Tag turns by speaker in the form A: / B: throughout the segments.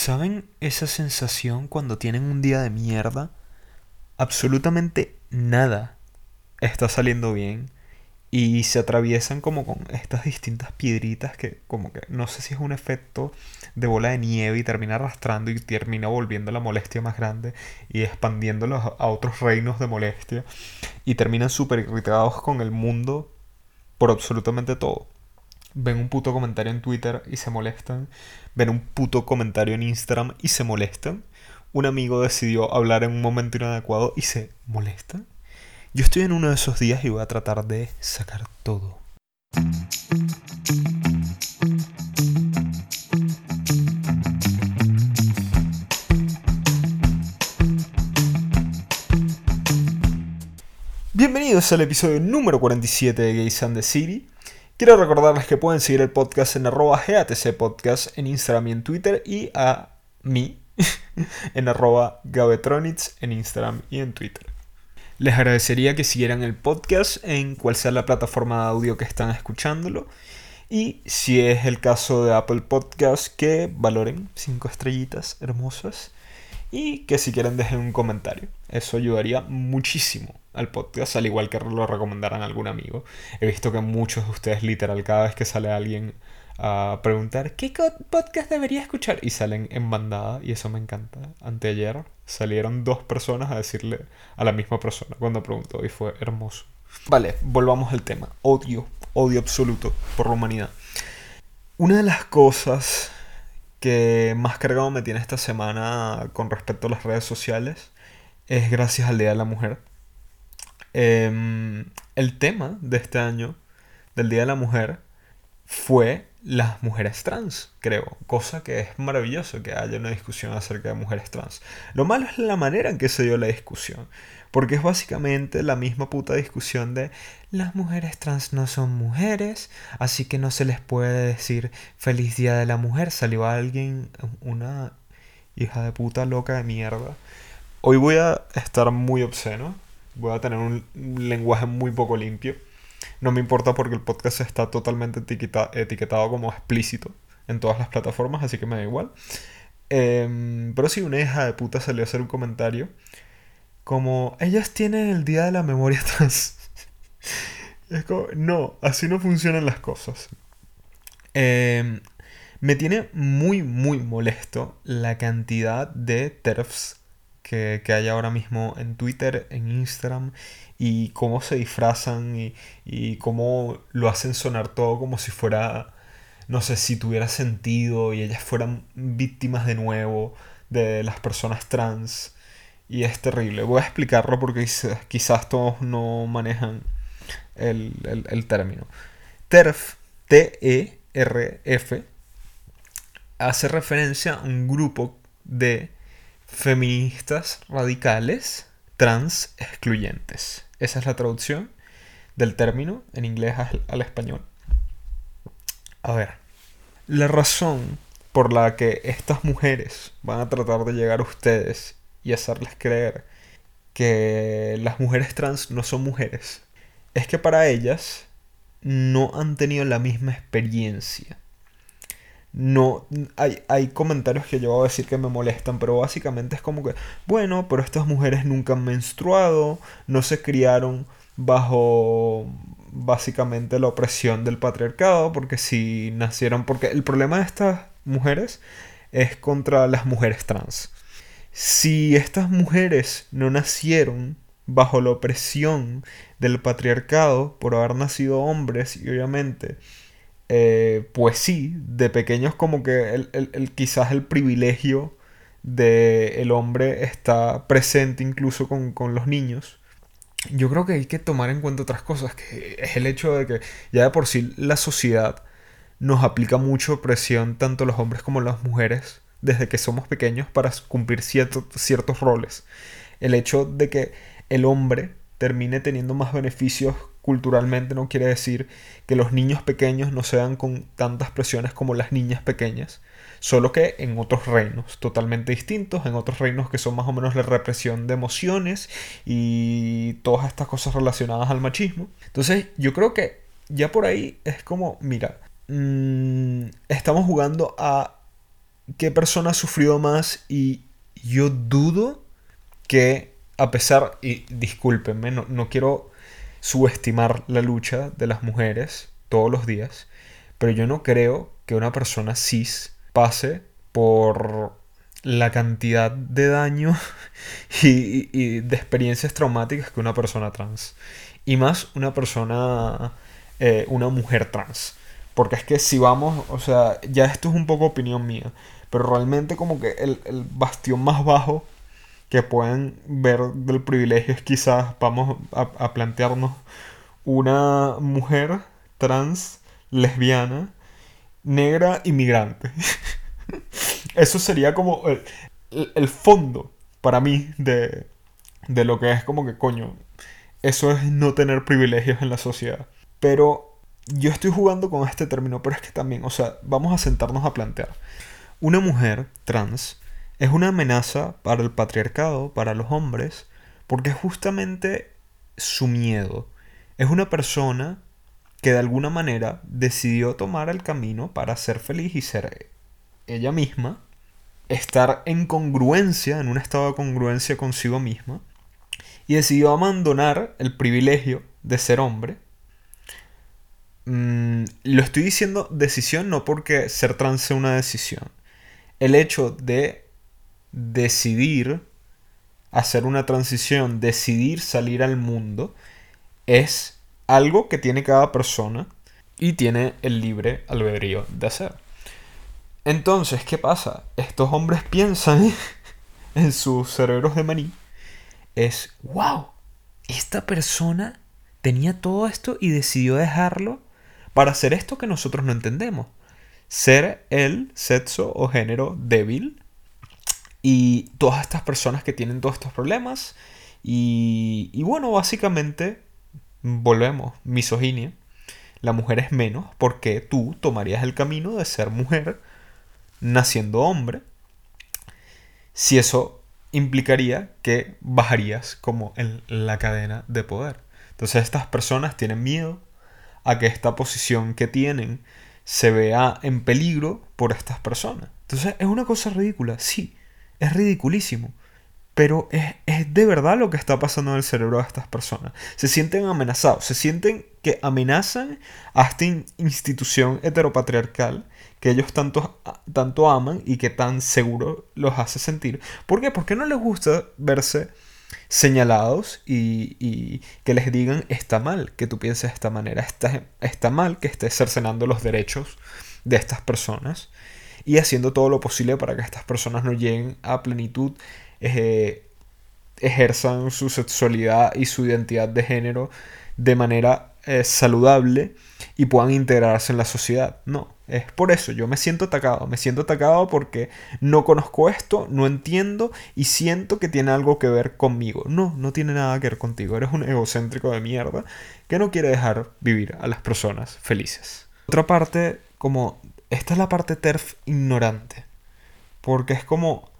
A: ¿Saben esa sensación cuando tienen un día de mierda? Absolutamente nada está saliendo bien y se atraviesan como con estas distintas piedritas que como que no sé si es un efecto de bola de nieve y termina arrastrando y termina volviendo la molestia más grande y expandiéndolos a otros reinos de molestia y terminan súper irritados con el mundo por absolutamente todo. Ven un puto comentario en Twitter y se molestan. Ven un puto comentario en Instagram y se molestan. Un amigo decidió hablar en un momento inadecuado y se molestan. Yo estoy en uno de esos días y voy a tratar de sacar todo. Bienvenidos al episodio número 47 de Gays and the City. Quiero recordarles que pueden seguir el podcast en arroba GATC Podcast en Instagram y en Twitter y a mí en arroba Gabetronitz en Instagram y en Twitter. Les agradecería que siguieran el podcast en cual sea la plataforma de audio que están escuchándolo. Y si es el caso de Apple Podcast, que valoren cinco estrellitas hermosas. Y que si quieren dejen un comentario. Eso ayudaría muchísimo al podcast, al igual que lo recomendaran a algún amigo. He visto que muchos de ustedes, literal, cada vez que sale alguien a preguntar qué podcast debería escuchar y salen en bandada y eso me encanta. Anteayer salieron dos personas a decirle a la misma persona cuando preguntó y fue hermoso. Vale, volvamos al tema. Odio, odio absoluto por la humanidad. Una de las cosas que más cargado me tiene esta semana con respecto a las redes sociales es gracias al Día de la Mujer. Em, el tema de este año, del Día de la Mujer, fue las mujeres trans, creo. Cosa que es maravilloso que haya una discusión acerca de mujeres trans. Lo malo es la manera en que se dio la discusión. Porque es básicamente la misma puta discusión de las mujeres trans no son mujeres, así que no se les puede decir feliz día de la mujer. Salió alguien, una hija de puta loca de mierda. Hoy voy a estar muy obsceno, voy a tener un lenguaje muy poco limpio. No me importa porque el podcast está totalmente etiquetado como explícito en todas las plataformas, así que me da igual. Em, pero si una hija de puta salió a hacer un comentario como, ellas tienen el día de la memoria trans. es como, no, así no funcionan las cosas. Em, me tiene muy, muy molesto la cantidad de TERFs que, que hay ahora mismo en Twitter, en Instagram y cómo se disfrazan y, y cómo lo hacen sonar todo como si fuera, no sé, si tuviera sentido y ellas fueran víctimas de nuevo de las personas trans. Y es terrible. Voy a explicarlo porque quizás todos no manejan el, el término. TERF, T-E-R-F, hace referencia a un grupo de feministas radicales trans excluyentes. Esa es la traducción del término en inglés al, español. A ver, la razón por la que estas mujeres van a tratar de llegar a ustedes y hacerles creer que las mujeres trans no son mujeres es que para ellas no han tenido la misma experiencia. No, hay, hay comentarios que yo voy a decir que me molestan, pero básicamente es como que, bueno, pero estas mujeres nunca han menstruado, no se criaron bajo básicamente la opresión del patriarcado, porque si nacieron, porque el problema de estas mujeres es contra las mujeres trans. Si estas mujeres no nacieron bajo la opresión del patriarcado por haber nacido hombres y obviamente eh, pues sí, de pequeños como que el, quizás el privilegio del hombre está presente incluso con, con los niños yo creo que hay que tomar en cuenta otras cosas, que es el hecho de que ya de por sí la sociedad nos aplica mucho presión, tanto los hombres como las mujeres, desde que somos pequeños para cumplir ciertos roles. El hecho de que el hombre termine teniendo más beneficios culturalmente no quiere decir que los niños pequeños no sean con tantas presiones como las niñas pequeñas solo que en otros reinos totalmente distintos, en otros reinos que son más o menos la represión de emociones y todas estas cosas relacionadas al machismo. Entonces yo creo que ya por ahí es como, mira, mm, estamos jugando a qué persona ha sufrido más y yo dudo que a pesar, y discúlpenme, no, no quiero subestimar la lucha de las mujeres todos los días, pero yo no creo que una persona cis pase por la cantidad de daño y, de experiencias traumáticas que una persona trans. Y más una persona, eh, una mujer trans. Porque es que si vamos, o sea, ya esto es un poco opinión mía, pero realmente como que el, el bastión más bajo que pueden ver del privilegio es quizás, vamos a, a plantearnos, una mujer trans, lesbiana, negra, inmigrante. Eso sería como el, fondo para mí de, de lo que es como que coño. Eso es no tener privilegios en la sociedad. Pero yo estoy jugando con este término, pero es que también, o sea, vamos a sentarnos a plantear. Una mujer trans es una amenaza para el patriarcado, para los hombres, porque justamente su miedo. Es una persona que de alguna manera decidió tomar el camino para ser feliz y ser ella misma, estar en congruencia, en un estado de congruencia consigo misma, y decidió abandonar el privilegio de ser hombre. Mm, lo estoy diciendo decisión no porque ser trans sea una decisión. El hecho de decidir hacer una transición, decidir salir al mundo, es algo que tiene cada persona y tiene el libre albedrío de hacer. Entonces, ¿qué pasa? Estos hombres piensan en sus cerebros de maní. Es, wow, esta persona tenía todo esto y decidió dejarlo para hacer esto que nosotros no entendemos. Ser el sexo o género débil. Y todas estas personas que tienen todos estos problemas. Y, y bueno, básicamente, volvemos, misoginia. La mujer es menos porque tú tomarías el camino de ser mujer naciendo hombre, si eso implicaría que bajarías como en la cadena de poder. Entonces estas personas tienen miedo a que esta posición que tienen se vea en peligro por estas personas. Entonces es una cosa ridícula, sí, es ridiculísimo. Pero es, es, de verdad lo que está pasando en el cerebro de estas personas. Se sienten amenazados, se sienten que amenazan a esta institución heteropatriarcal que ellos tanto, tanto aman y que tan seguro los hace sentir. ¿Por qué? Porque no les gusta verse señalados y, que les digan está mal que tú pienses de esta manera, está, está mal que estés cercenando los derechos de estas personas y haciendo todo lo posible para que estas personas no lleguen a plenitud, ejerzan su sexualidad y su identidad de género de manera eh, saludable y puedan integrarse en la sociedad. No, es por eso, yo me siento atacado, me siento atacado porque no conozco esto, no entiendo y siento que tiene algo que ver conmigo. No, no tiene nada que ver contigo, eres un egocéntrico de mierda que no quiere dejar vivir a las personas felices. Otra parte, como, esta es la parte TERF ignorante, porque es como,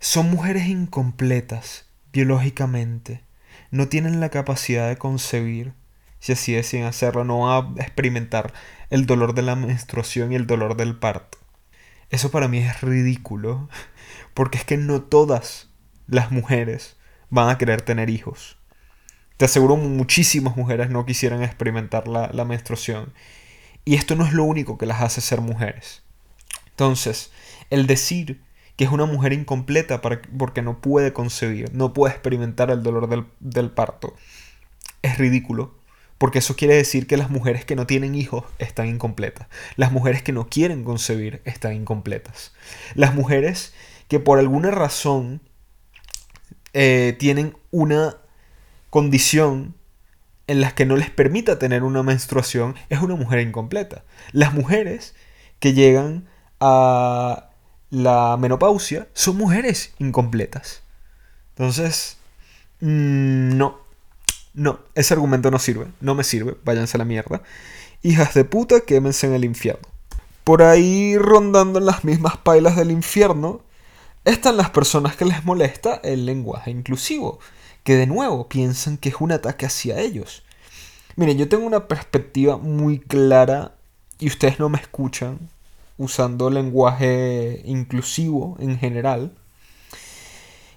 A: son mujeres incompletas biológicamente, no tienen la capacidad de concebir, si así deciden hacerlo, no van a experimentar el dolor de la menstruación y el dolor del parto. Eso para mí es ridículo, porque es que no todas las mujeres van a querer tener hijos. Te aseguro muchísimas mujeres no quisieran experimentar la, la menstruación. Y esto no es lo único que las hace ser mujeres. Entonces, el decir que es una mujer incompleta porque no puede concebir, no puede experimentar el dolor del, del parto, es ridículo porque eso quiere decir que las mujeres que no tienen hijos están incompletas. Las mujeres que no quieren concebir están incompletas. Las mujeres que por alguna razón eh, tienen una condición en la que no les permita tener una menstruación es una mujer incompleta. Las mujeres que llegan a la menopausia son mujeres incompletas. Entonces, mm, no, no, ese argumento no sirve, no me sirve, váyanse a la mierda. Hijas de puta, quémense en el infierno. Por ahí rondando en las mismas pailas del infierno, están las personas que les molesta el lenguaje inclusivo, que de nuevo piensan que es un ataque hacia ellos. Miren, yo tengo una perspectiva muy clara y ustedes no me escuchan usando lenguaje inclusivo en general.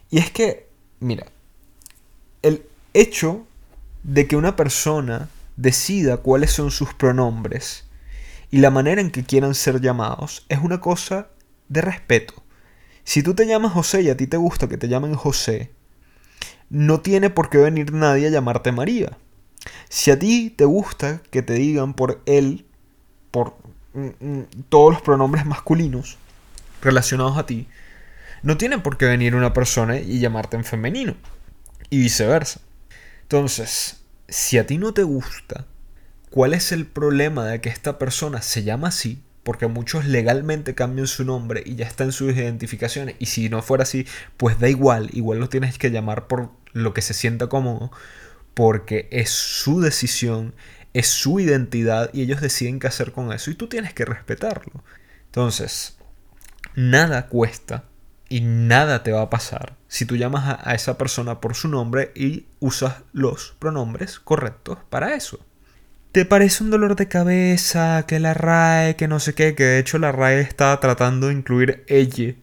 A: Y es que, mira, el hecho de que una persona decida cuáles son sus pronombres y la manera en que quieran ser llamados es una cosa de respeto. Si tú te llamas José y a ti te gusta que te llamen José, no tiene por qué venir nadie a llamarte María. Si a ti te gusta que te digan por él, por mm, mm, todos los pronombres masculinos relacionados a ti, no tiene por qué venir una persona y llamarte en femenino. Y viceversa. Entonces, si a ti no te gusta, ¿cuál es el problema de que esta persona se llama así? Porque muchos legalmente cambian su nombre y ya está en sus identificaciones. Y si no fuera así, pues da igual. Igual lo tienes que llamar por lo que se sienta cómodo. Porque es su decisión, es su identidad y ellos deciden qué hacer con eso. Y tú tienes que respetarlo. Entonces, nada cuesta y nada te va a pasar si tú llamas a, esa persona por su nombre y usas los pronombres correctos para eso. ¿Te parece un dolor de cabeza que la RAE, que no sé qué, que de hecho la RAE está tratando de incluir ella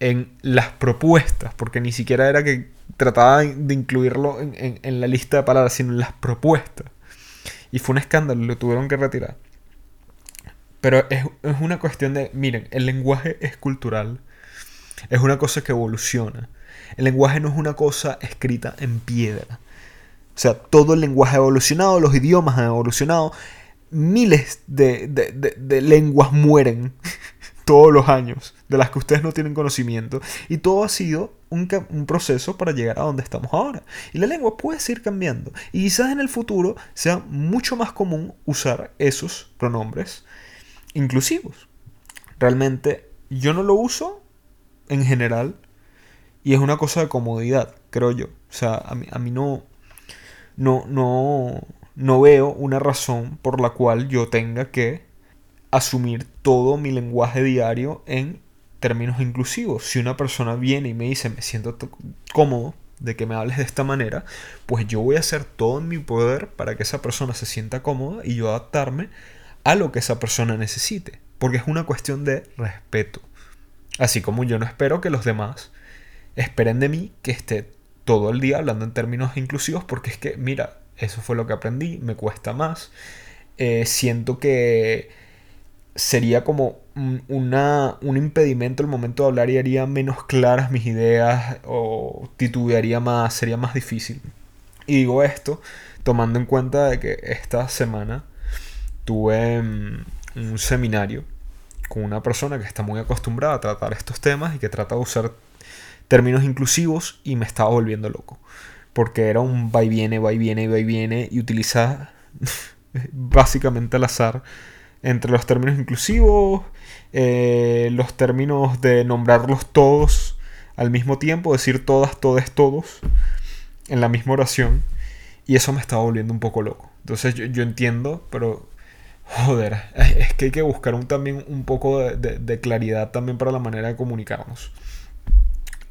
A: en las propuestas, porque ni siquiera era que trataba de incluirlo en, la lista de palabras, sino en las propuestas. Y fue un escándalo, lo tuvieron que retirar. Pero es, es una cuestión de, miren, el lenguaje es cultural es una cosa que evoluciona. El lenguaje no es una cosa escrita en piedra. O sea, todo el lenguaje ha evolucionado, los idiomas han evolucionado, miles de, lenguas mueren todos los años, de las que ustedes no tienen conocimiento, y todo ha sido un, un, proceso para llegar a donde estamos ahora. Y la lengua puede seguir cambiando, y quizás en el futuro sea mucho más común usar esos pronombres inclusivos. Realmente yo no lo uso en general. Y es una cosa de comodidad, creo yo. O sea, a mí, a mí no, no, no, no veo una razón por la cual yo tenga que asumir todo mi lenguaje diario en términos inclusivos. Si una persona viene y me dice me siento cómodo de que me hables de esta manera, pues yo voy a hacer todo en mi poder para que esa persona se sienta cómoda y yo adaptarme a lo que esa persona necesite. Porque es una cuestión de respeto. Así como yo no espero que los demás esperen de mí que esté todo el día hablando en términos inclusivos porque es que, mira, eso fue lo que aprendí, me cuesta más. Eh, siento que sería como una, un impedimento el momento de hablar y haría menos claras mis ideas o titubearía más, sería más difícil. Y digo esto tomando en cuenta de que esta semana tuve mm, un seminario con una persona que está muy acostumbrada a tratar estos temas y que trata de usar términos inclusivos y me estaba volviendo loco. Porque era un va y viene, va y viene, va y viene y utiliza básicamente al azar entre los términos inclusivos, eh, los términos de nombrarlos todos al mismo tiempo, decir todas, todes, todos en la misma oración. Y eso me estaba volviendo un poco loco. Entonces yo, yo entiendo, pero Joder, es que hay que buscar un, también un poco de, claridad también para la manera de comunicarnos.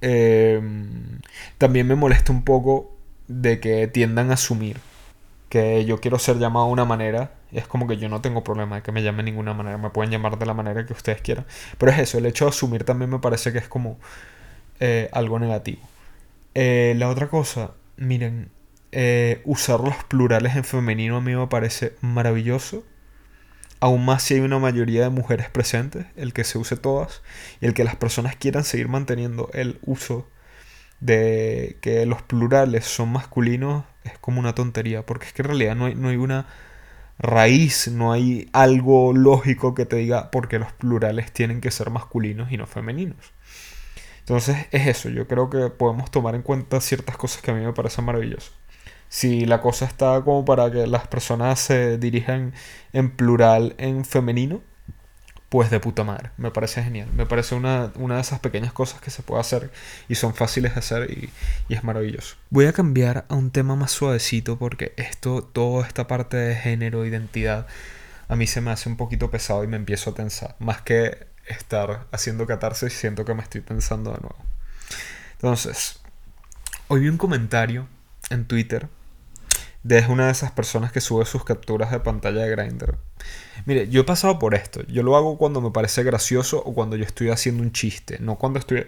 A: Em, también me molesta un poco de que tiendan a asumir que yo quiero ser llamado de una manera. Es como que yo no tengo problema de que me llamen de ninguna manera. Me pueden llamar de la manera que ustedes quieran. Pero es eso, el hecho de asumir también me parece que es como eh, algo negativo. Eh, la otra cosa, miren, eh, usar los plurales en femenino a mí me parece maravilloso aún más si hay una mayoría de mujeres presentes, el que se use todas y el que las personas quieran seguir manteniendo el uso de que los plurales son masculinos es como una tontería, porque es que en realidad no hay, no hay una raíz, no hay algo lógico que te diga porque los plurales tienen que ser masculinos y no femeninos. Entonces es eso, yo creo que podemos tomar en cuenta ciertas cosas que a mí me parecen maravillosas si la cosa está como para que las personas se dirijan en plural, en femenino, pues de puta madre. Me parece genial. Me parece una, de esas pequeñas cosas que se puede hacer y son fáciles de hacer y, y, es maravilloso. Voy a cambiar a un tema más suavecito porque esto, toda esta parte de género, identidad, a mí se me hace un poquito pesado y me empiezo a tensar. Más que estar haciendo catarsis, siento que me estoy tensando de nuevo. Entonces, hoy vi un comentario en Twitter es una de esas personas que sube sus capturas de pantalla de Grindr. Mire, yo he pasado por esto. Yo lo hago cuando me parece gracioso o cuando yo estoy haciendo un chiste, no cuando estoy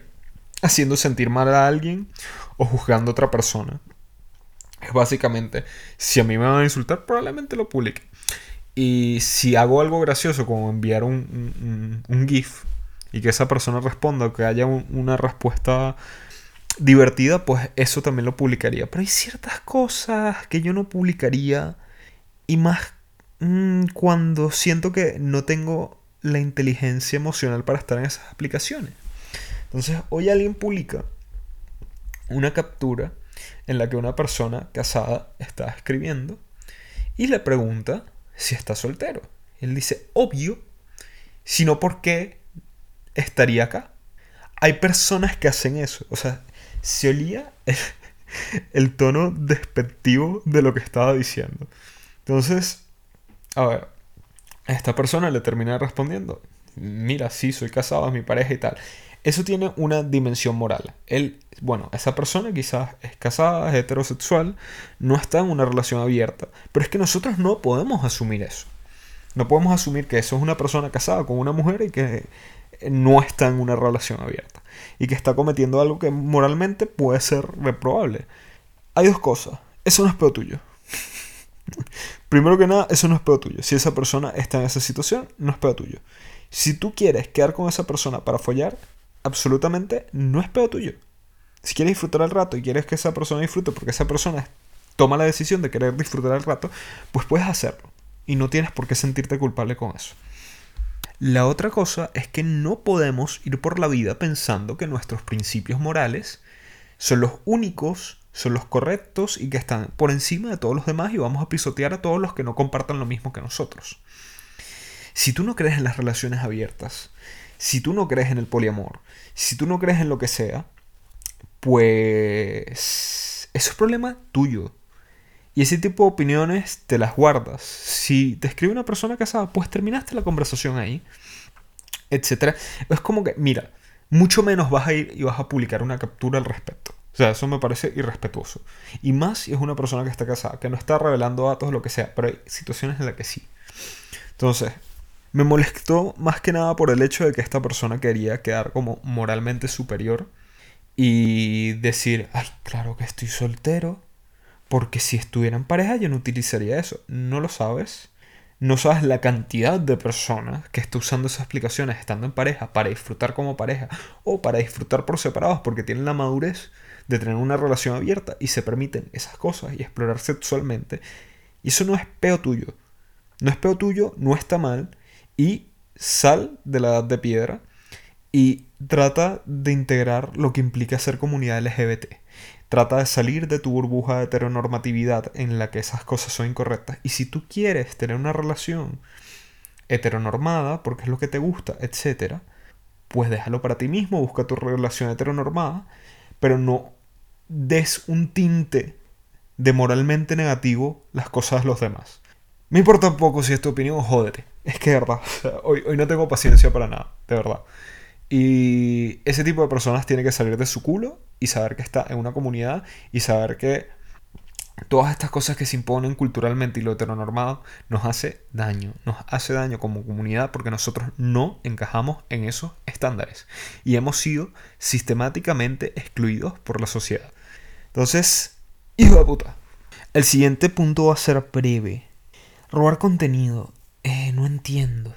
A: haciendo sentir mal a alguien o juzgando a otra persona. Es básicamente, si a mí me van a insultar, probablemente lo publique. Y si hago algo gracioso, como enviar un, GIF, y que esa persona responda o que haya una respuesta divertida, pues eso también lo publicaría. Pero hay ciertas cosas que yo no publicaría y más mm, cuando siento que no tengo la inteligencia emocional para estar en esas aplicaciones. Entonces, hoy alguien publica una captura en la que una persona casada está escribiendo y le pregunta si está soltero. Él dice, obvio, sino porque estaría acá. Hay personas que hacen eso. O sea, se olía el, tono despectivo de lo que estaba diciendo. Entonces, a ver, esta persona le termina respondiendo, mira, sí, soy casado, es mi pareja y tal. Eso tiene una dimensión moral. Él, bueno, esa persona quizás es casada, es heterosexual, no está en una relación abierta, pero es que nosotros no podemos asumir eso. No podemos asumir que eso es una persona casada con una mujer y que no está en una relación abierta y que está cometiendo algo que moralmente puede ser reprobable. Hay dos cosas. Eso no es peor tuyo. Primero que nada, eso no es peor tuyo. Si esa persona está en esa situación, no es peor tuyo. Si tú quieres quedar con esa persona para follar, absolutamente no es peor tuyo. Si quieres disfrutar el rato y quieres que esa persona disfrute porque esa persona toma la decisión de querer disfrutar el rato, pues puedes hacerlo. Y no tienes por qué sentirte culpable con eso. La otra cosa es que no podemos ir por la vida pensando que nuestros principios morales son los únicos, son los correctos y que están por encima de todos los demás y vamos a pisotear a todos los que no compartan lo mismo que nosotros. Si tú no crees en las relaciones abiertas, si tú no crees en el poliamor, si tú no crees en lo que sea, pues eso es problema tuyo. Y ese tipo de opiniones te las guardas. Si te escribe una persona casada, pues terminaste la conversación ahí, etc. Es como que, mira, mucho menos vas a ir y vas a publicar una captura al respecto. O sea, eso me parece irrespetuoso. Y más si es una persona que está casada, que no está revelando datos, lo que sea, pero hay situaciones en las que sí. Entonces, me molestó más que nada por el hecho de que esta persona quería quedar como moralmente superior y decir, ay, claro que estoy soltero, porque si estuviera en pareja yo no utilizaría eso. No lo sabes. No sabes la cantidad de personas que está usando esas aplicaciones estando en pareja para disfrutar como pareja o para disfrutar por separados porque tienen la madurez de tener una relación abierta y se permiten esas cosas y explorar sexualmente. Y eso no es peo tuyo. No es peo tuyo, no está mal. Y sal de la edad de piedra y trata de integrar lo que implica ser comunidad LGBT. Trata de salir de tu burbuja de heteronormatividad en la que esas cosas son incorrectas. Y si tú quieres tener una relación heteronormada, porque es lo que te gusta, etc., pues déjalo para ti mismo, busca tu relación heteronormada, pero no des un tinte de moralmente negativo las cosas de los demás. Me importa poco si es tu opinión, jódete. Es que de verdad, hoy, hoy no tengo paciencia para nada, de verdad. Y ese tipo de personas tiene que salir de su culo y saber que está en una comunidad y saber que todas estas cosas que se imponen culturalmente y lo heteronormado nos hace daño, nos hace daño como comunidad porque nosotros no encajamos en esos estándares y hemos sido sistemáticamente excluidos por la sociedad. Entonces, hijo de puta. El siguiente punto va a ser breve. Robar contenido. Eh, no entiendo.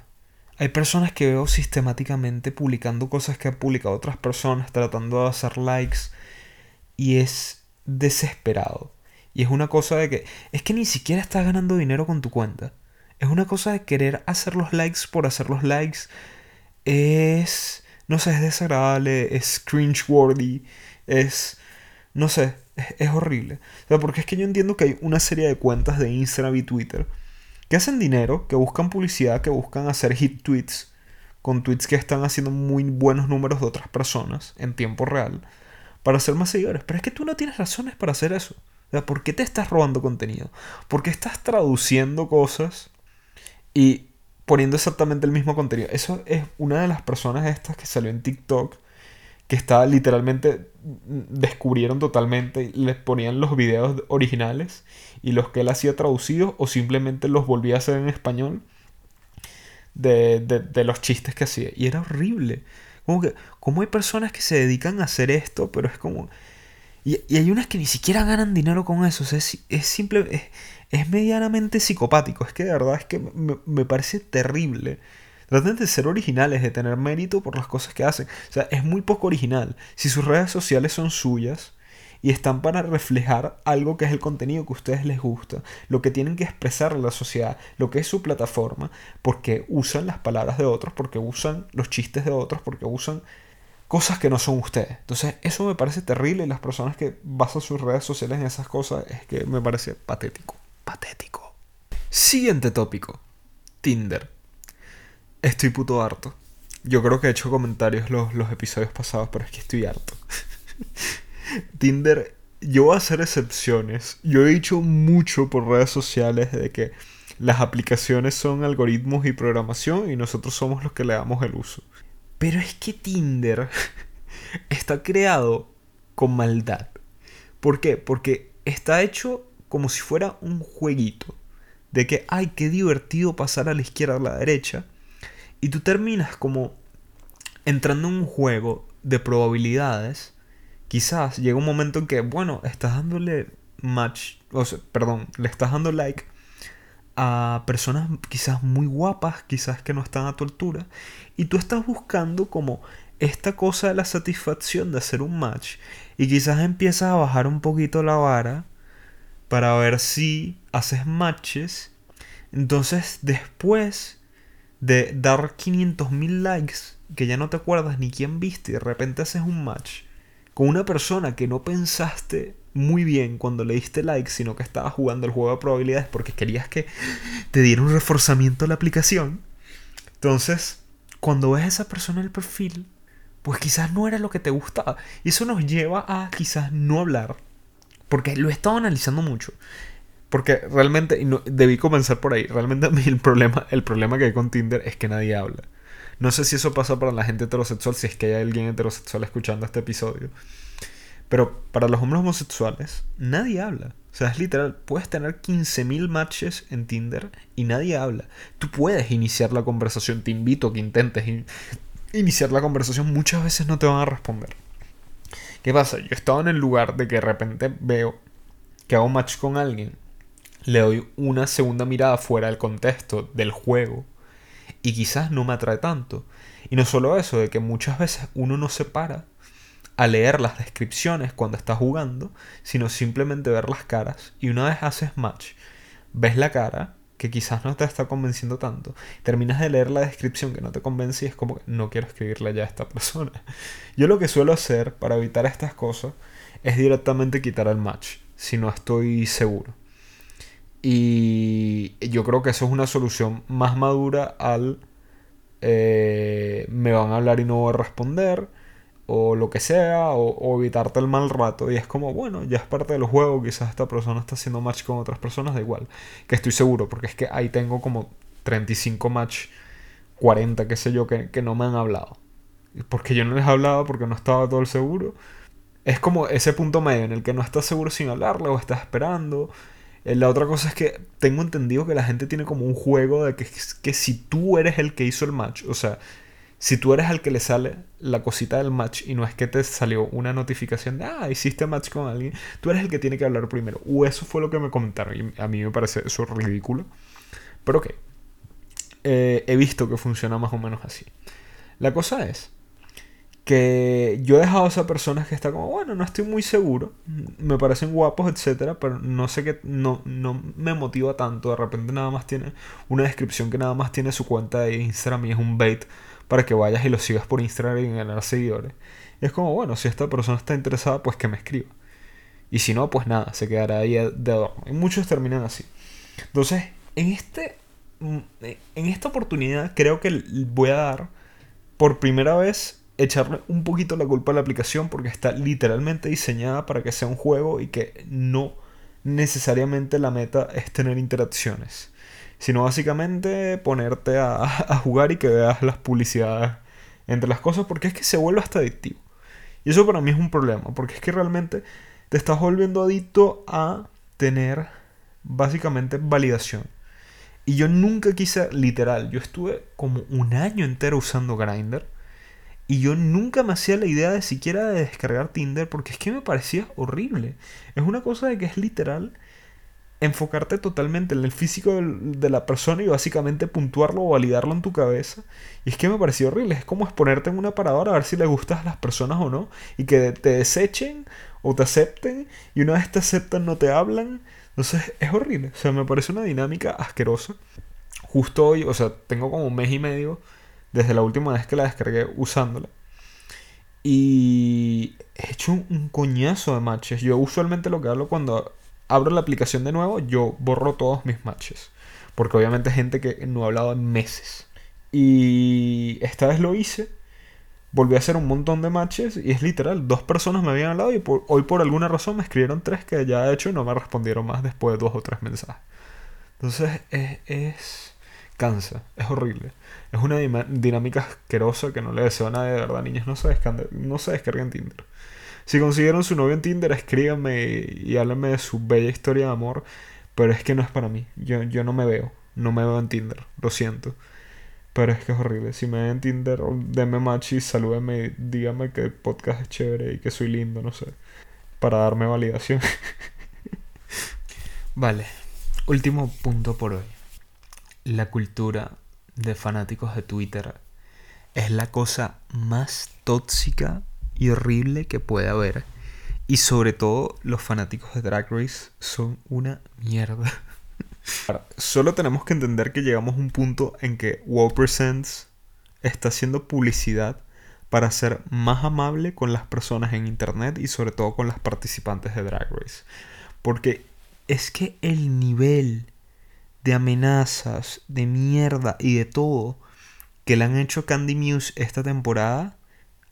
A: Hay personas que veo sistemáticamente publicando cosas que han publicado otras personas, tratando de hacer likes, y es desesperado. Y es una cosa de que es que ni siquiera estás ganando dinero con tu cuenta. Es una cosa de querer hacer los likes por hacer los likes. Es, no sé, es desagradable, es cringe-worthy, es, no sé, es, es horrible. O sea, porque es que yo entiendo que hay una serie de cuentas de Instagram y Twitter que hacen dinero, que buscan publicidad, que buscan hacer hit tweets, con tweets que están haciendo muy buenos números de otras personas en tiempo real, para hacer más seguidores. Pero es que tú no tienes razones para hacer eso. O sea, ¿por qué te estás robando contenido? ¿Por qué estás traduciendo cosas y poniendo exactamente el mismo contenido? Eso es una de las personas estas que salió en TikTok que estaba literalmente descubrieron totalmente, y les ponían los videos originales y los que él hacía traducidos o simplemente los volvía a hacer en español de, de, los chistes que hacía. Y era horrible. Como que, como hay personas que se dedican a hacer esto, pero es como... Y, hay unas que ni siquiera ganan dinero con eso. Es, es simple... Es, es, medianamente psicopático. Es que de verdad es que me, me parece terrible Traten de ser originales, de tener mérito por las cosas que hacen. O sea, es muy poco original. Si sus redes sociales son suyas y están para reflejar algo que es el contenido que a ustedes les gusta, lo que tienen que expresar a la sociedad, lo que es su plataforma, porque usan las palabras de otros, porque usan los chistes de otros, porque usan cosas que no son ustedes. Entonces, eso me parece terrible y las personas que basan sus redes sociales en esas cosas es que me parece patético. Patético. Siguiente tópico. Tinder. Estoy puto harto. Yo creo que he hecho comentarios los, los episodios pasados, pero es que estoy harto. Tinder, yo voy a hacer excepciones. Yo he dicho mucho por redes sociales de que las aplicaciones son algoritmos y programación y nosotros somos los que le damos el uso. Pero es que Tinder está creado con maldad. ¿Por qué? Porque está hecho como si fuera un jueguito. De que, ay, qué divertido pasar a la izquierda a la derecha. Y tú terminas como entrando en un juego de probabilidades. Quizás llega un momento en que, bueno, estás dándole match, o sea, perdón, le estás dando like a personas quizás muy guapas, quizás que no están a tu altura, y tú estás buscando como esta cosa de la satisfacción de hacer un match, y quizás empiezas a bajar un poquito la vara para ver si haces matches, entonces después de dar 500.000 likes que ya no te acuerdas ni quién viste y de repente haces un match con una persona que no pensaste muy bien cuando le diste like, sino que estabas jugando el juego de probabilidades porque querías que te diera un reforzamiento a la aplicación. Entonces, cuando ves a esa persona en el perfil, pues quizás no era lo que te gustaba. Y eso nos lleva a quizás no hablar. Porque lo he estado analizando mucho. Porque realmente, y debí comenzar por ahí, realmente a mí el problema, el problema que hay con Tinder es que nadie habla. No sé si eso pasa para la gente heterosexual, si es que hay alguien heterosexual escuchando este episodio. Pero para los hombres homosexuales, nadie habla. O sea, es literal, puedes tener 15.000 matches en Tinder y nadie habla. Tú puedes iniciar la conversación, te invito a que intentes iniciar la conversación, muchas veces no te van a responder. ¿Qué pasa? Yo estaba en el lugar de que de repente veo que hago match con alguien le doy una segunda mirada fuera del contexto del juego y quizás no me atrae tanto. Y no solo eso, de que muchas veces uno no se para a leer las descripciones cuando está jugando, sino simplemente ver las caras y una vez haces match, ves la cara que quizás no te está convenciendo tanto, terminas de leer la descripción que no te convence y es como que no quiero escribirle ya a esta persona. Yo lo que suelo hacer para evitar estas cosas es directamente quitar el match, si no estoy seguro. Y yo creo que eso es una solución más madura al eh, me van a hablar y no voy a responder o lo que sea o, evitarte el mal rato. Y es como bueno ya es parte del juego quizás esta persona está haciendo match con otras personas da igual. Que estoy seguro porque es que ahí tengo como 35 match 40 qué sé yo que, que no me han hablado. Porque yo no les he hablado porque no estaba todo el seguro. Es como ese punto medio en el que no estás seguro sin hablarle o estás esperando la otra cosa es que tengo entendido que la gente tiene como un juego de que, que si tú eres el que hizo el match, o sea, si tú eres el que le sale la cosita del match y no es que te salió una notificación de, ah, hiciste match con alguien, tú eres el que tiene que hablar primero. O eso fue lo que me comentaron y a mí me parece eso ridículo. Pero ok, eh, he visto que funciona más o menos así. La cosa es que yo he dejado a personas que está como, bueno, no estoy muy seguro, me parecen guapos, etcétera, pero no sé qué, no, no me motiva tanto. De repente nada más tiene una descripción que nada más tiene su cuenta de Instagram y es un bait para que vayas y lo sigas por Instagram y ganar seguidores. Y es como, bueno, si esta persona está interesada, pues que me escriba. Y si no, pues nada, se quedará ahí de adorno. Y muchos terminan así. Entonces, en este. En esta oportunidad creo que voy a dar por primera vez echarle un poquito la culpa a la aplicación porque está literalmente diseñada para que sea un juego y que no necesariamente la meta es tener interacciones, sino básicamente ponerte a, jugar y que veas las publicidades entre las cosas porque es que se vuelve hasta adictivo. Y eso para mí es un problema, porque es que realmente te estás volviendo adicto a tener básicamente validación. Y yo nunca quise, literal, yo estuve como un año entero usando Grindr. Y yo nunca me hacía la idea de siquiera de descargar Tinder porque es que me parecía horrible. Es una cosa de que es literal enfocarte totalmente en el físico de la persona y básicamente puntuarlo o validarlo en tu cabeza. Y es que me pareció horrible. Es como exponerte en una paradora a ver si le gustas a las personas o no. Y que te desechen o te acepten. Y una vez te aceptan no te hablan. Entonces es horrible. O sea, me parece una dinámica asquerosa. Justo hoy, o sea, tengo como un mes y medio desde la última vez que la descargué usándola. Y he hecho un coñazo de matches. Yo usualmente lo que hago cuando abro la aplicación de nuevo, yo borro todos mis matches. Porque obviamente gente que no ha hablado en meses. Y esta vez lo hice. Volví a hacer un montón de matches y es literal, dos personas me habían hablado y hoy por alguna razón me escribieron tres que ya he hecho y no me respondieron más después de dos o tres mensajes. Entonces es, es cansa, es horrible. Es una dinámica asquerosa que no le deseo a nadie de verdad, niños. No se, no se descarguen Tinder. Si consiguieron su novio en Tinder, escríbanme y háblenme de su bella historia de amor. Pero es que no es para mí. Yo, yo no me veo. No me veo en Tinder. Lo siento. Pero es que es horrible. Si me ven en Tinder, denme match y salúdenme. Díganme que el podcast es chévere y que soy lindo, no sé. Para darme validación. vale. Último punto por hoy. La cultura de fanáticos de Twitter es la cosa más tóxica y horrible que puede haber. Y sobre todo los fanáticos de Drag Race son una mierda. Solo tenemos que entender que llegamos a un punto en que Wow Presents está haciendo publicidad para ser más amable con las personas en internet y sobre todo con las participantes de Drag Race. Porque es que el nivel de amenazas, de mierda y de todo que le han hecho Candy Muse esta temporada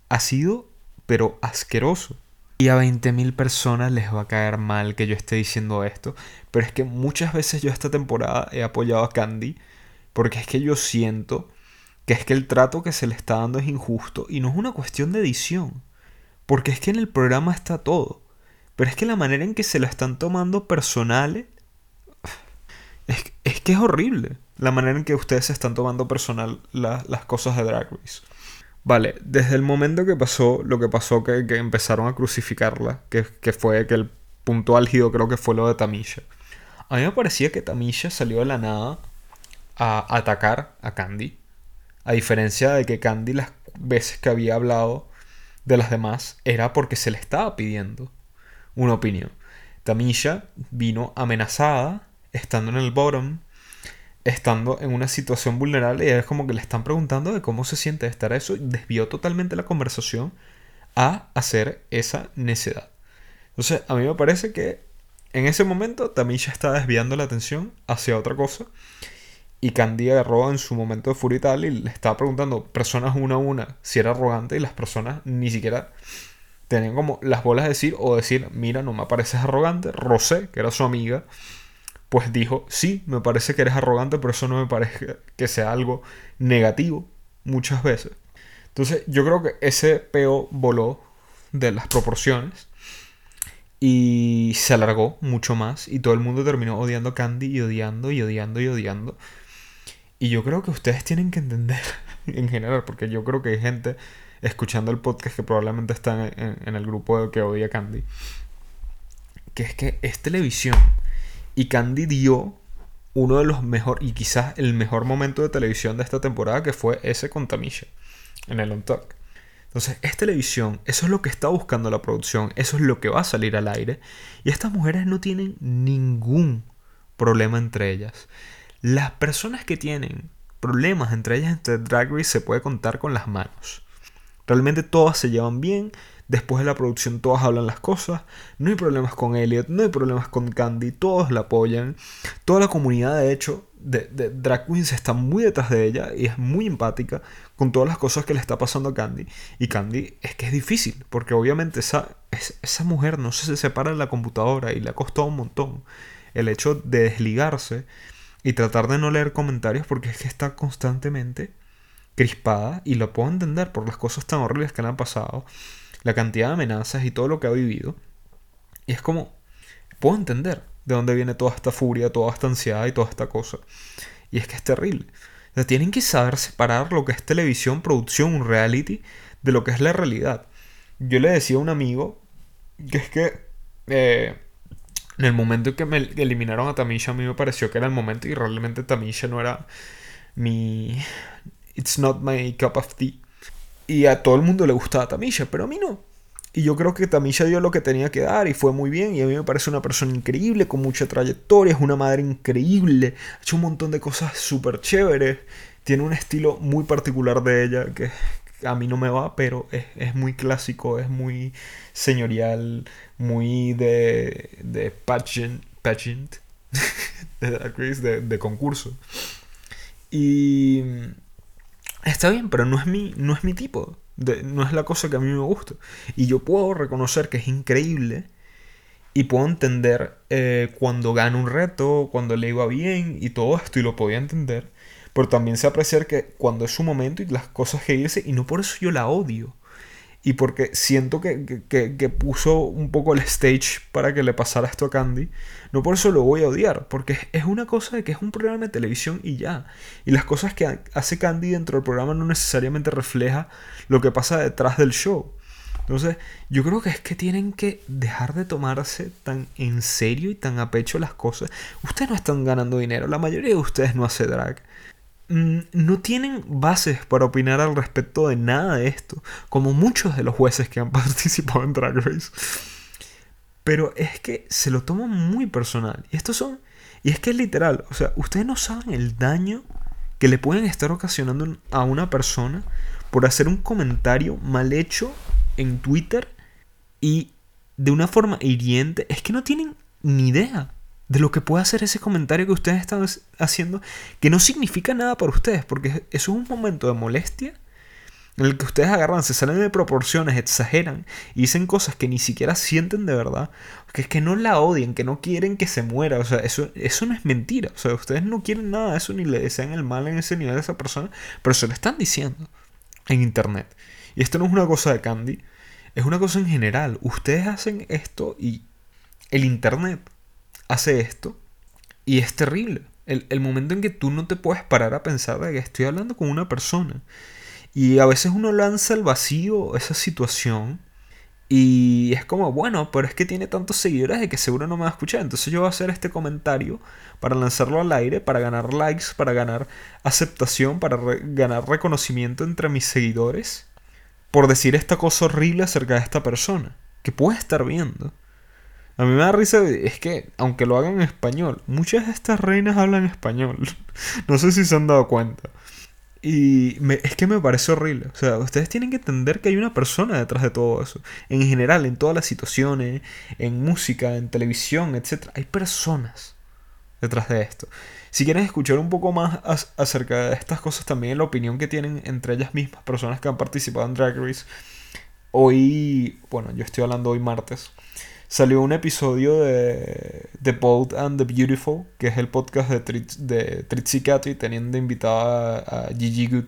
A: ha sido pero asqueroso. Y a 20.000 personas les va a caer mal que yo esté diciendo esto, pero es que muchas veces yo esta temporada he apoyado a Candy porque es que yo siento que es que el trato que se le está dando es injusto y no es una cuestión de edición, porque es que en el programa está todo, pero es que la manera en que se lo están tomando personales es, es que es horrible la manera en que ustedes se están tomando personal las cosas de Drag Race. Vale, desde el momento que pasó lo que pasó, que, empezaron a crucificarla, que, fue que el punto álgido creo que fue lo de Tamisha. A mí me parecía que Tamisha salió de la nada a atacar a Candy. A diferencia de que Candy las veces que había hablado de las demás era porque se le estaba pidiendo una opinión. Tamisha vino amenazada, estando en el bottom, estando en una situación vulnerable y es como que le están preguntando de cómo se siente estar eso y desvió totalmente la conversación a hacer esa necedad. Entonces, a mí me parece que en ese momento Tamisha está desviando la atención hacia otra cosa y Candy agarró en su momento de furia y tal y le estaba preguntando personas una a una si era arrogante y las personas ni siquiera tenían como las bolas de decir o decir, mira, no me pareces arrogante. Rosé, que era su amiga, pues dijo, sí, me parece que eres arrogante, pero eso no me parece que sea algo negativo muchas veces. Entonces yo creo que ese peo voló de las proporciones y se alargó mucho más y todo el mundo terminó odiando a Candy y odiando y odiando y odiando. Y yo creo que ustedes tienen que entender en general, porque yo creo que hay gente escuchando el podcast que probablemente está en, en el grupo que odia a Candy, que es que es televisión y Candy dio uno de los mejores, y quizás el mejor momento de televisión de esta temporada, que fue ese con Tamisha, en el On Talk. Entonces, es televisión, eso es lo que está buscando la producción, eso es lo que va a salir al aire. Y estas mujeres no tienen ningún problema entre ellas. Las personas que tienen problemas entre ellas entre Drag Race se puede contar con las manos. Realmente todas se llevan bien, Después de la producción todos hablan las cosas, no hay problemas con Elliot, no hay problemas con Candy, todos la apoyan. Toda la comunidad, de hecho, de, Drag Queens está muy detrás de ella y es muy empática con todas las cosas que le está pasando a Candy. Y Candy es que es difícil, porque obviamente esa, esa mujer no se separa de la computadora y le ha costado un montón el hecho de desligarse y tratar de no leer comentarios porque es que está constantemente crispada y lo puedo entender por las cosas tan horribles que le han pasado la cantidad de amenazas y todo lo que ha vivido. Y es como, puedo entender de dónde viene toda esta furia, toda esta ansiedad y toda esta cosa. Y es que es terrible. O tienen que saber separar lo que es televisión, producción, un reality, de lo que es la realidad. Yo le decía a un amigo que es que eh, en el momento en que me eliminaron a Tamisha, a mí me pareció que era el momento y realmente Tamisha no era mi... It's not my cup of tea. Y a todo el mundo le gustaba Tamisha, pero a mí no. Y yo creo que Tamisha dio lo que tenía que dar y fue muy bien. Y a mí me parece una persona increíble, con mucha trayectoria, es una madre increíble, ha hecho un montón de cosas súper chéveres. Tiene un estilo muy particular de ella que a mí no me va, pero es, muy clásico, es muy señorial, muy de, de pageant, pageant de, de concurso. Y está bien, pero no es mi, no es mi tipo. no es la cosa que a mí me gusta. Y yo puedo reconocer que es increíble. Y puedo entender eh, cuando gana un reto, cuando le iba bien y todo esto. Y lo podía entender. Pero también sé apreciar que cuando es su momento y las cosas que dice. Y no por eso yo la odio y porque siento que, que, puso un poco el stage para que le pasara esto a Candy, no por eso lo voy a odiar, porque es una cosa de que es un programa de televisión y ya. Y las cosas que hace Candy dentro del programa no necesariamente refleja lo que pasa detrás del show. Entonces, yo creo que es que tienen que dejar de tomarse tan en serio y tan a pecho las cosas. Ustedes no están ganando dinero, la mayoría de ustedes no hace drag. Mm, no tienen bases para opinar al respecto de nada de esto, como muchos de los jueces que han participado en Drag Race. Pero es que se lo toman muy personal. Y estos son. Y es que es literal. O sea, ustedes no saben el daño que le pueden estar ocasionando a una persona por hacer un comentario mal hecho en Twitter y de una forma hiriente. Es que no tienen ni idea de lo que puede hacer ese comentario que ustedes están haciendo, que no significa nada para ustedes, porque eso es un momento de molestia en el que ustedes agarran, se salen de proporciones, exageran y dicen cosas que ni siquiera sienten de verdad, que es que no la odian, que no quieren que se muera, o sea, eso, eso no es mentira, o sea, ustedes no quieren nada de eso ni le desean el mal en ese nivel a esa persona, pero se lo están diciendo en internet. Y esto no es una cosa de Candy, es una cosa en general, ustedes hacen esto y el internet hace esto y es terrible. El, momento en que tú no te puedes parar a pensar de que estoy hablando con una persona. Y a veces uno lanza al vacío esa situación y es como, bueno, pero es que tiene tantos seguidores de que seguro no me va a escuchar. Entonces yo voy a hacer este comentario para lanzarlo al aire, para ganar likes, para ganar aceptación, para ganar reconocimiento entre mis seguidores. Por decir esta cosa horrible acerca de esta persona. Que puede estar viendo. A mí me da risa, es que, aunque lo hagan en español, muchas de estas reinas hablan español. no sé si se han dado cuenta. Y es que me parece horrible. O sea, ustedes tienen que entender que hay una persona detrás de todo eso. En general, en todas las situaciones, en música, en televisión, etc. Hay personas detrás de esto. Si quieren escuchar un poco más acerca de estas cosas, también la opinión que tienen entre ellas mismas, personas que han participado en Drag Race, hoy, bueno, yo estoy hablando hoy martes salió un episodio de The Bold and the Beautiful, que es el podcast de, Tritz, de Tritzy y teniendo invitada a, Gigi Good.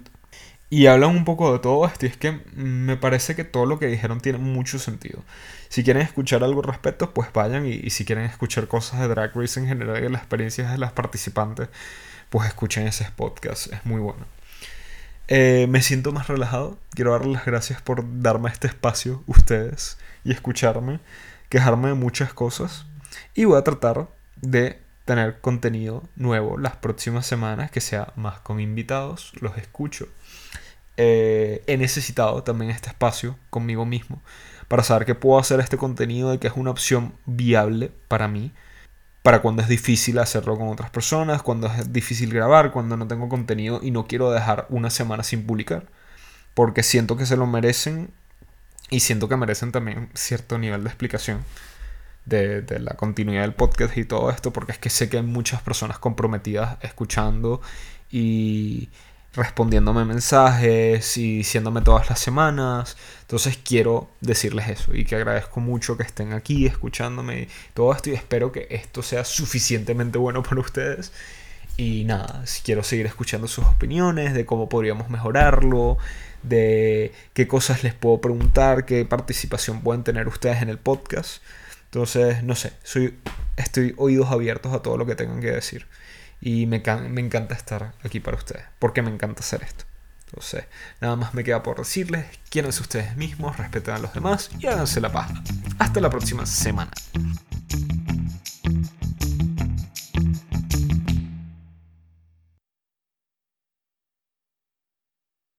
A: Y hablan un poco de todo esto y es que me parece que todo lo que dijeron tiene mucho sentido. Si quieren escuchar algo al respecto, pues vayan y, si quieren escuchar cosas de Drag Race en general y las experiencias de las participantes, pues escuchen ese podcast, es muy bueno. Eh, me siento más relajado, quiero darles las gracias por darme este espacio, ustedes, y escucharme quejarme de muchas cosas y voy a tratar de tener contenido nuevo las próximas semanas que sea más con invitados, los escucho. Eh, he necesitado también este espacio conmigo mismo para saber que puedo hacer este contenido y que es una opción viable para mí, para cuando es difícil hacerlo con otras personas, cuando es difícil grabar, cuando no tengo contenido y no quiero dejar una semana sin publicar, porque siento que se lo merecen y siento que merecen también cierto nivel de explicación de, la continuidad del podcast y todo esto, porque es que sé que hay muchas personas comprometidas escuchando y respondiéndome mensajes y diciéndome todas las semanas. Entonces quiero decirles eso y que agradezco mucho que estén aquí escuchándome y todo esto y espero que esto sea suficientemente bueno para ustedes. Y nada, quiero seguir escuchando sus opiniones de cómo podríamos mejorarlo, de qué cosas les puedo preguntar, qué participación pueden tener ustedes en el podcast. Entonces, no sé, soy, estoy oídos abiertos a todo lo que tengan que decir. Y me, me encanta estar aquí para ustedes, porque me encanta hacer esto. Entonces, nada más me queda por decirles, quiérense ustedes mismos, respeten a los demás y háganse la paz. Hasta la próxima semana.